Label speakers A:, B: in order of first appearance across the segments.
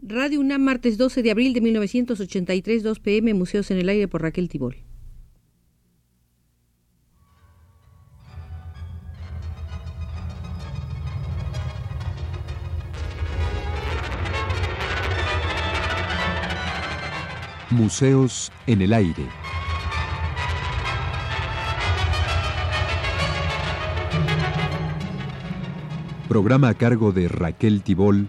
A: Radio UNAM, martes 12 de abril de 1983, 2 pm, Museos en el Aire por Raquel Tibol.
B: Museos en el Aire. Programa a cargo de Raquel Tibol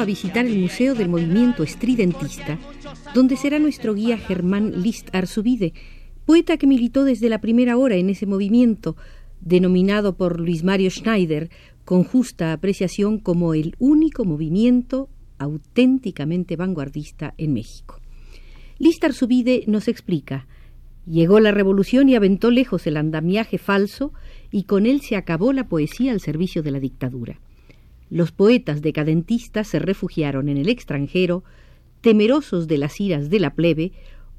A: A visitar el Museo del Movimiento Estridentista, donde será nuestro guía Germán List Arzubide, poeta que militó desde la primera hora en ese movimiento, denominado por Luis Mario Schneider con justa apreciación como el único movimiento auténticamente vanguardista en México. List Arzubide nos explica Llegó la revolución y aventó lejos el andamiaje falso, y con él se acabó la poesía al servicio de la dictadura. Los poetas decadentistas se refugiaron en el extranjero, temerosos de las iras de la plebe,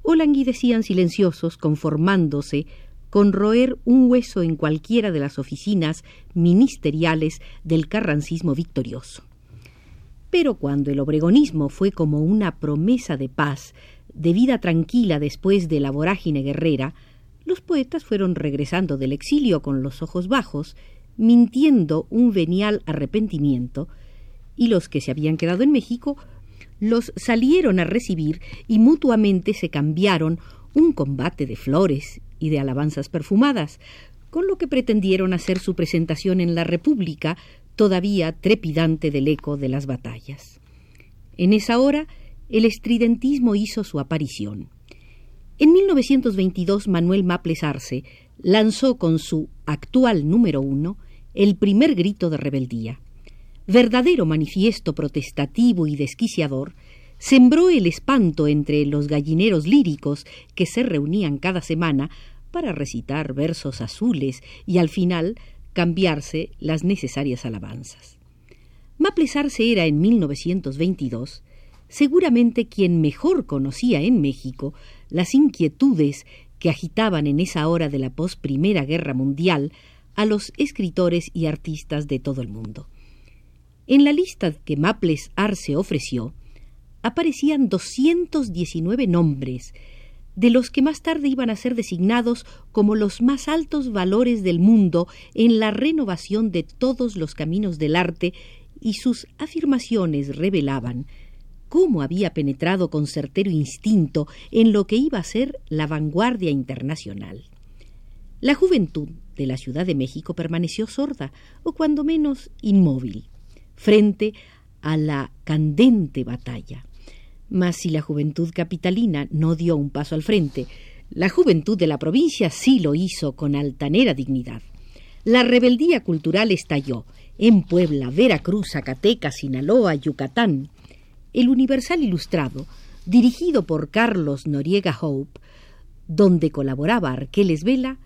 A: o languidecían silenciosos, conformándose con roer un hueso en cualquiera de las oficinas ministeriales del carrancismo victorioso. Pero cuando el obregonismo fue como una promesa de paz, de vida tranquila después de la vorágine guerrera, los poetas fueron regresando del exilio con los ojos bajos, mintiendo un venial arrepentimiento, y los que se habían quedado en México los salieron a recibir y mutuamente se cambiaron un combate de flores y de alabanzas perfumadas, con lo que pretendieron hacer su presentación en la República, todavía trepidante del eco de las batallas. En esa hora, el estridentismo hizo su aparición. En 1922, Manuel Maples Arce lanzó con su actual número uno el primer grito de rebeldía. Verdadero manifiesto protestativo y desquiciador, sembró el espanto entre los gallineros líricos que se reunían cada semana para recitar versos azules y al final cambiarse las necesarias alabanzas. Maples Arce era en 1922 seguramente quien mejor conocía en México las inquietudes que agitaban en esa hora de la posprimera guerra mundial a los escritores y artistas de todo el mundo. En la lista que Maples Arce ofreció, aparecían 219 nombres, de los que más tarde iban a ser designados como los más altos valores del mundo en la renovación de todos los caminos del arte, y sus afirmaciones revelaban cómo había penetrado con certero instinto en lo que iba a ser la vanguardia internacional. La juventud de la Ciudad de México permaneció sorda, o cuando menos inmóvil, frente a la candente batalla. Mas si la juventud capitalina no dio un paso al frente, la juventud de la provincia sí lo hizo con altanera dignidad. La rebeldía cultural estalló en Puebla, Veracruz, Zacatecas, Sinaloa, Yucatán. El Universal Ilustrado, dirigido por Carlos Noriega Hope, donde colaboraba Arqueles Vela,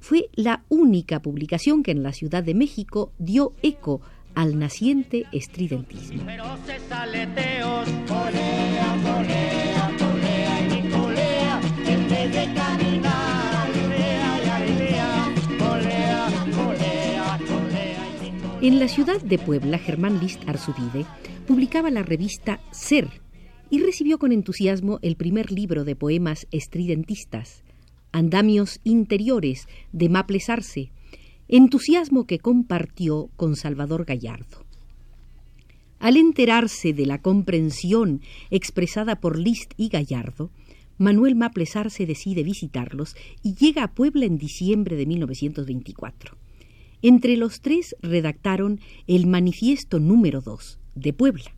A: fue la única publicación que en la Ciudad de México dio eco al naciente estridentismo.
C: En
A: la ciudad de Puebla, Germán List Arzubide publicaba la revista Ser y recibió con entusiasmo el primer libro de poemas estridentistas, Andamios Interiores, de Maples Arce, entusiasmo que compartió con Salvador Gallardo. Al enterarse de la comprensión expresada por List y Gallardo, Manuel Maples Arce decide visitarlos y llega a Puebla en diciembre de 1924. Entre los tres redactaron el Manifiesto número 2 de Puebla,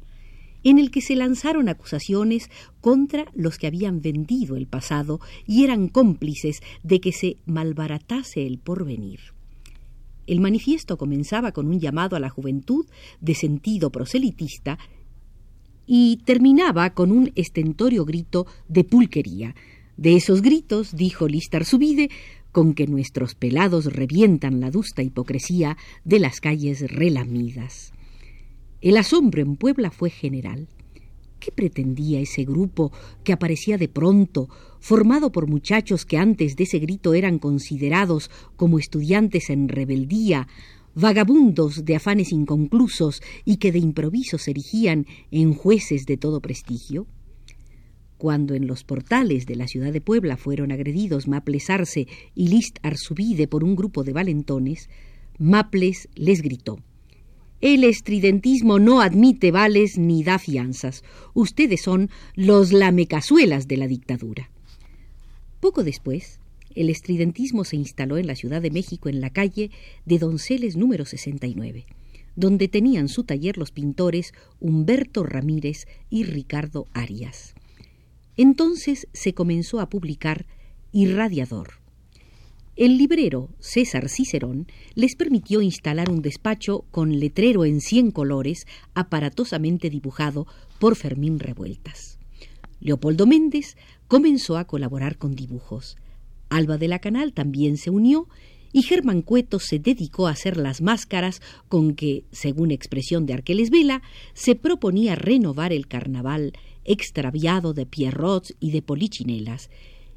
A: en el que se lanzaron acusaciones contra los que habían vendido el pasado y eran cómplices de que se malbaratase el porvenir. El manifiesto comenzaba con un llamado a la juventud de sentido proselitista y terminaba con un estentorio grito de pulquería, De esos gritos, dijo Listar Subide, con que nuestros pelados revientan la dusta hipocresía de las calles relamidas. El asombro en Puebla fue general. ¿Qué pretendía ese grupo que aparecía de pronto, formado por muchachos que antes de ese grito eran considerados como estudiantes en rebeldía, vagabundos de afanes inconclusos y que de improviso se erigían en jueces de todo prestigio? Cuando en los portales de la ciudad de Puebla fueron agredidos Maples Arce y List Arzubide por un grupo de valentones, Maples les gritó El estridentismo no admite vales ni da fianzas. Ustedes son los lamecazuelas de la dictadura. Poco después, el estridentismo se instaló en la Ciudad de México en la calle de Donceles número 69, donde tenían su taller los pintores Humberto Ramírez y Ricardo Arias. Entonces se comenzó a publicar Irradiador. El librero César Cicerón les permitió instalar un despacho con letrero en cien colores aparatosamente dibujado por Fermín Revueltas. Leopoldo Méndez comenzó a colaborar con dibujos. Alba de la Canal también se unió y Germán Cueto se dedicó a hacer las máscaras con que, según expresión de Arqueles Vela, se proponía renovar el carnaval extraviado de pierrots y de polichinelas,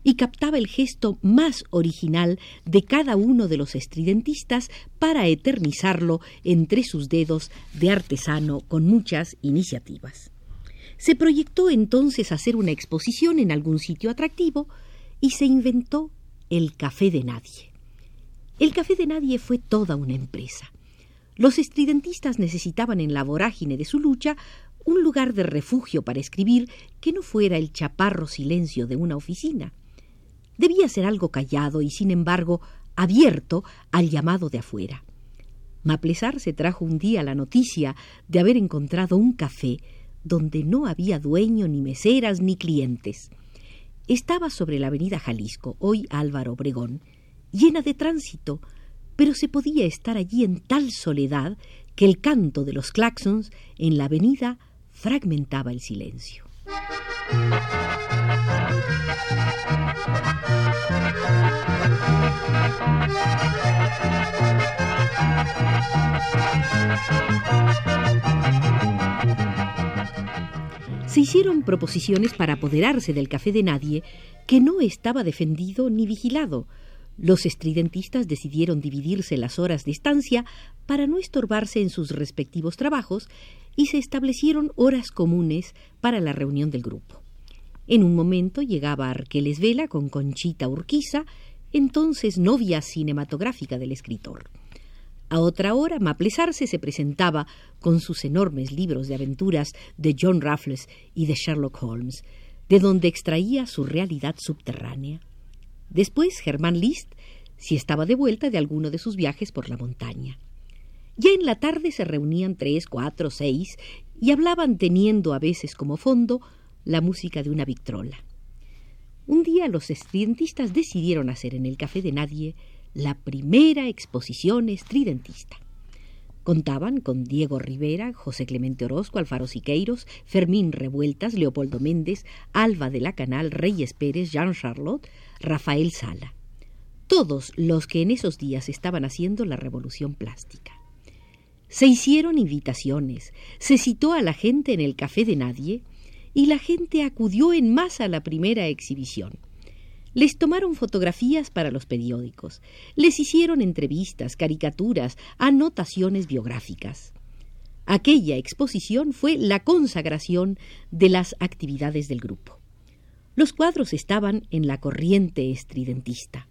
A: y captaba el gesto más original de cada uno de los estridentistas para eternizarlo entre sus dedos de artesano con muchas iniciativas. Se proyectó entonces hacer una exposición en algún sitio atractivo y se inventó el Café de Nadie. El Café de Nadie fue toda una empresa. Los estridentistas necesitaban en la vorágine de su lucha un lugar de refugio para escribir que no fuera el chaparro silencio de una oficina. Debía ser algo callado y, sin embargo, abierto al llamado de afuera. Maplesar se trajo un día la noticia de haber encontrado un café donde no había dueño, ni meseras, ni clientes. Estaba sobre la avenida Jalisco, hoy Álvaro Obregón, llena de tránsito, pero se podía estar allí en tal soledad que el canto de los claxons en la avenida fragmentaba el silencio. Se hicieron proposiciones para apoderarse del café de nadie que no estaba defendido ni vigilado, los estridentistas decidieron dividirse las horas de estancia para no estorbarse en sus respectivos trabajos y se establecieron horas comunes para la reunión del grupo. En un momento llegaba Arqueles Vela con Conchita Urquiza, entonces novia cinematográfica del escritor. A otra hora, Maplesarse se presentaba con sus enormes libros de aventuras de John Raffles y de Sherlock Holmes, de donde extraía su realidad subterránea. Después Germán List, si estaba de vuelta de alguno de sus viajes por la montaña. Ya en la tarde se reunían tres, cuatro, seis y hablaban teniendo a veces como fondo la música de una victrola. Un día los estridentistas decidieron hacer en el Café de Nadie la primera exposición estridentista. Contaban con Diego Rivera, José Clemente Orozco, Alfaro Siqueiros, Fermín Revueltas, Leopoldo Méndez, Alba de la Canal, Reyes Pérez, Jean Charlotte, Rafael Sala. Todos los que en esos días estaban haciendo la revolución plástica. Se hicieron invitaciones, se citó a la gente en el café de nadie y la gente acudió en masa a la primera exhibición. Les tomaron fotografías para los periódicos, les hicieron entrevistas, caricaturas, anotaciones biográficas. Aquella exposición fue la consagración de las actividades del grupo. Los cuadros estaban en la corriente estridentista.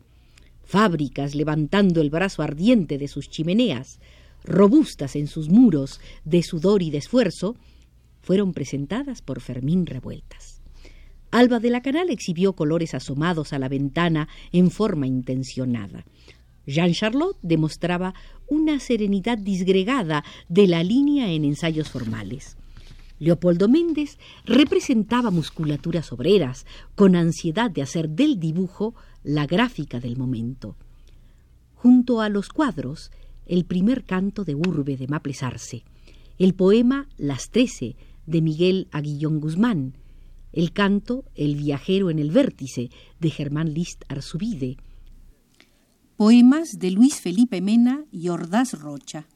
A: Fábricas levantando el brazo ardiente de sus chimeneas, robustas en sus muros de sudor y de esfuerzo, fueron presentadas por Fermín Revueltas. Alba de la Canal exhibió colores asomados a la ventana en forma intencionada. Jean Charlotte demostraba una serenidad disgregada de la línea en ensayos formales. Leopoldo Méndez representaba musculaturas obreras, con ansiedad de hacer del dibujo la gráfica del momento. Junto a los cuadros, el primer canto de Urbe de Maplesarse, el poema Las Trece de Miguel Aguillón Guzmán,
D: el canto El viajero en el vértice de Germán List Arzubide.
A: Poemas de Luis Felipe Mena y Ordaz Rocha.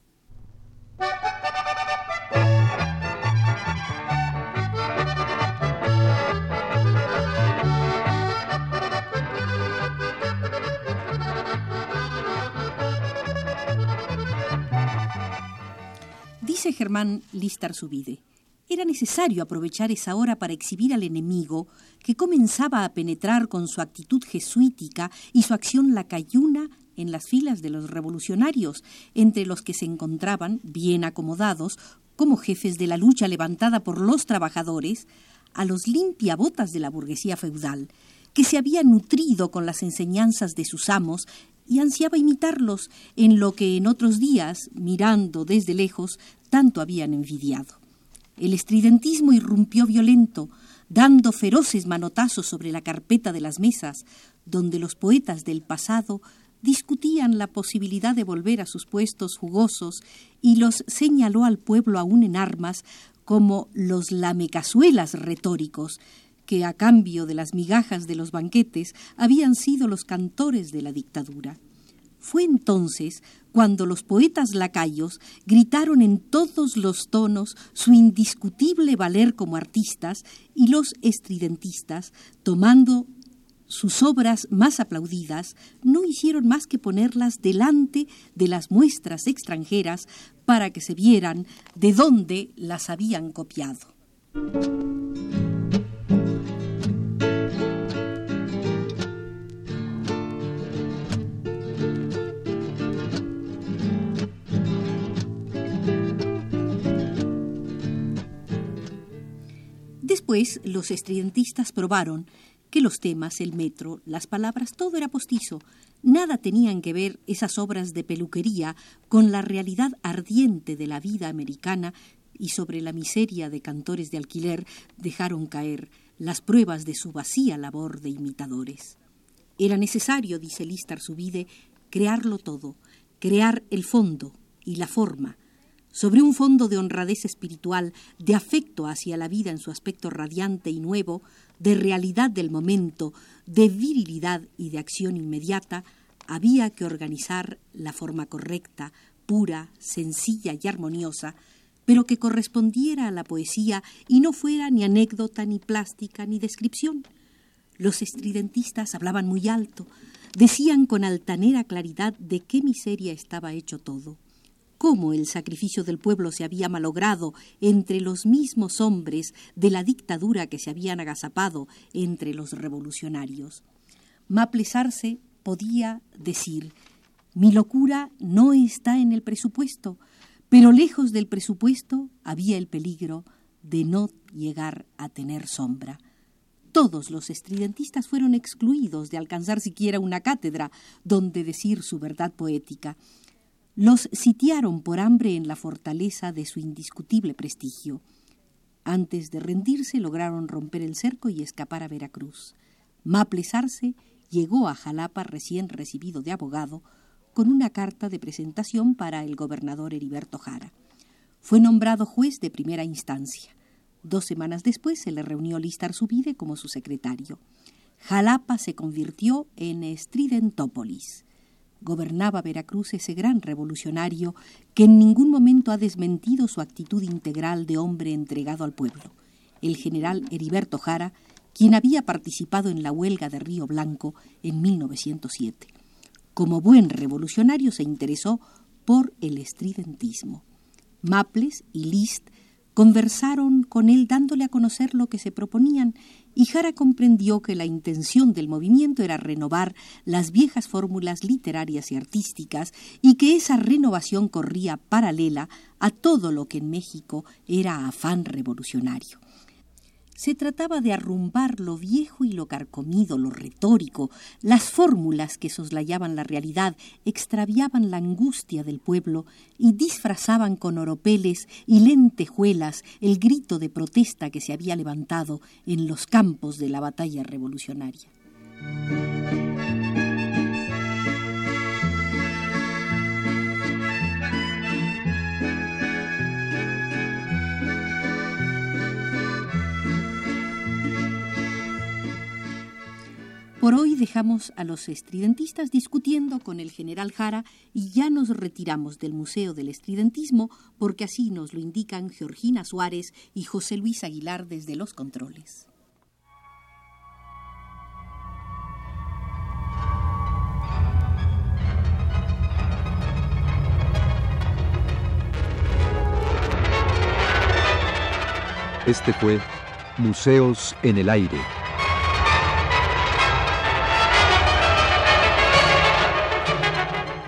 A: Dice Germán Listar Subide, era necesario aprovechar esa hora para exhibir al enemigo que comenzaba a penetrar con su actitud jesuítica y su acción lacayuna en las filas de los revolucionarios, entre los que se encontraban, bien acomodados, como jefes de la lucha levantada por los trabajadores, a los limpiabotas de la burguesía feudal, que se había nutrido con las enseñanzas de sus amos y ansiaba imitarlos en lo que en otros días, mirando desde lejos, tanto habían envidiado. El estridentismo irrumpió violento, dando feroces manotazos sobre la carpeta de las mesas, donde los poetas del pasado discutían la posibilidad de volver a sus puestos jugosos y los señaló al pueblo aún en armas como los lamecazuelas retóricos, que a cambio de las migajas de los banquetes habían sido los cantores de la dictadura. Fue entonces cuando los poetas lacayos gritaron en todos los tonos su indiscutible valer como artistas y los estridentistas, tomando sus obras más aplaudidas, no hicieron más que ponerlas delante de las muestras extranjeras para que se vieran de dónde las habían copiado. Los estridentistas probaron que los temas, el metro, las palabras, todo era postizo. Nada tenían que ver esas obras de peluquería con la realidad ardiente de la vida americana y sobre la miseria de cantores de alquiler dejaron caer las pruebas de su vacía labor de imitadores. Era necesario, dice Listar Subide, crearlo todo, crear el fondo y la forma, sobre un fondo de honradez espiritual, de afecto hacia la vida en su aspecto radiante y nuevo, de realidad del momento, de virilidad y de acción inmediata, había que organizar la forma correcta, pura, sencilla y armoniosa, pero que correspondiera a la poesía y no fuera ni anécdota, ni plástica, ni descripción. Los estridentistas hablaban muy alto, decían con altanera claridad de qué miseria estaba hecho todo cómo el sacrificio del pueblo se había malogrado entre los mismos hombres de la dictadura que se habían agazapado entre los revolucionarios. Maplesarse podía decir, mi locura no está en el presupuesto, pero lejos del presupuesto había el peligro de no llegar a tener sombra. Todos los estridentistas fueron excluidos de alcanzar siquiera una cátedra donde decir su verdad poética los sitiaron por hambre en la fortaleza de su indiscutible prestigio. Antes de rendirse lograron romper el cerco y escapar a Veracruz. Maplesarse llegó a Jalapa recién recibido de abogado con una carta de presentación para el gobernador Heriberto Jara. Fue nombrado juez de primera instancia. Dos semanas después se le reunió Listar Subide como su secretario. Jalapa se convirtió en Estridentópolis gobernaba Veracruz ese gran revolucionario que en ningún momento ha desmentido su actitud integral de hombre entregado al pueblo, el general Heriberto Jara, quien había participado en la huelga de Río Blanco en 1907. Como buen revolucionario se interesó por el estridentismo. Maples y List conversaron con él dándole a conocer lo que se proponían y Jara comprendió que la intención del movimiento era renovar las viejas fórmulas literarias y artísticas y que esa renovación corría paralela a todo lo que en México era afán revolucionario. Se trataba de arrumbar lo viejo y lo carcomido, lo retórico, las fórmulas que soslayaban la realidad, extraviaban la angustia del pueblo y disfrazaban con oropeles y lentejuelas el grito de protesta que se había levantado en los campos de la batalla revolucionaria. Por hoy dejamos a los estridentistas discutiendo con el general Jara y ya nos retiramos del Museo del Estridentismo porque así nos lo indican Georgina Suárez y José Luis Aguilar desde los controles.
B: Este fue Museos en el Aire.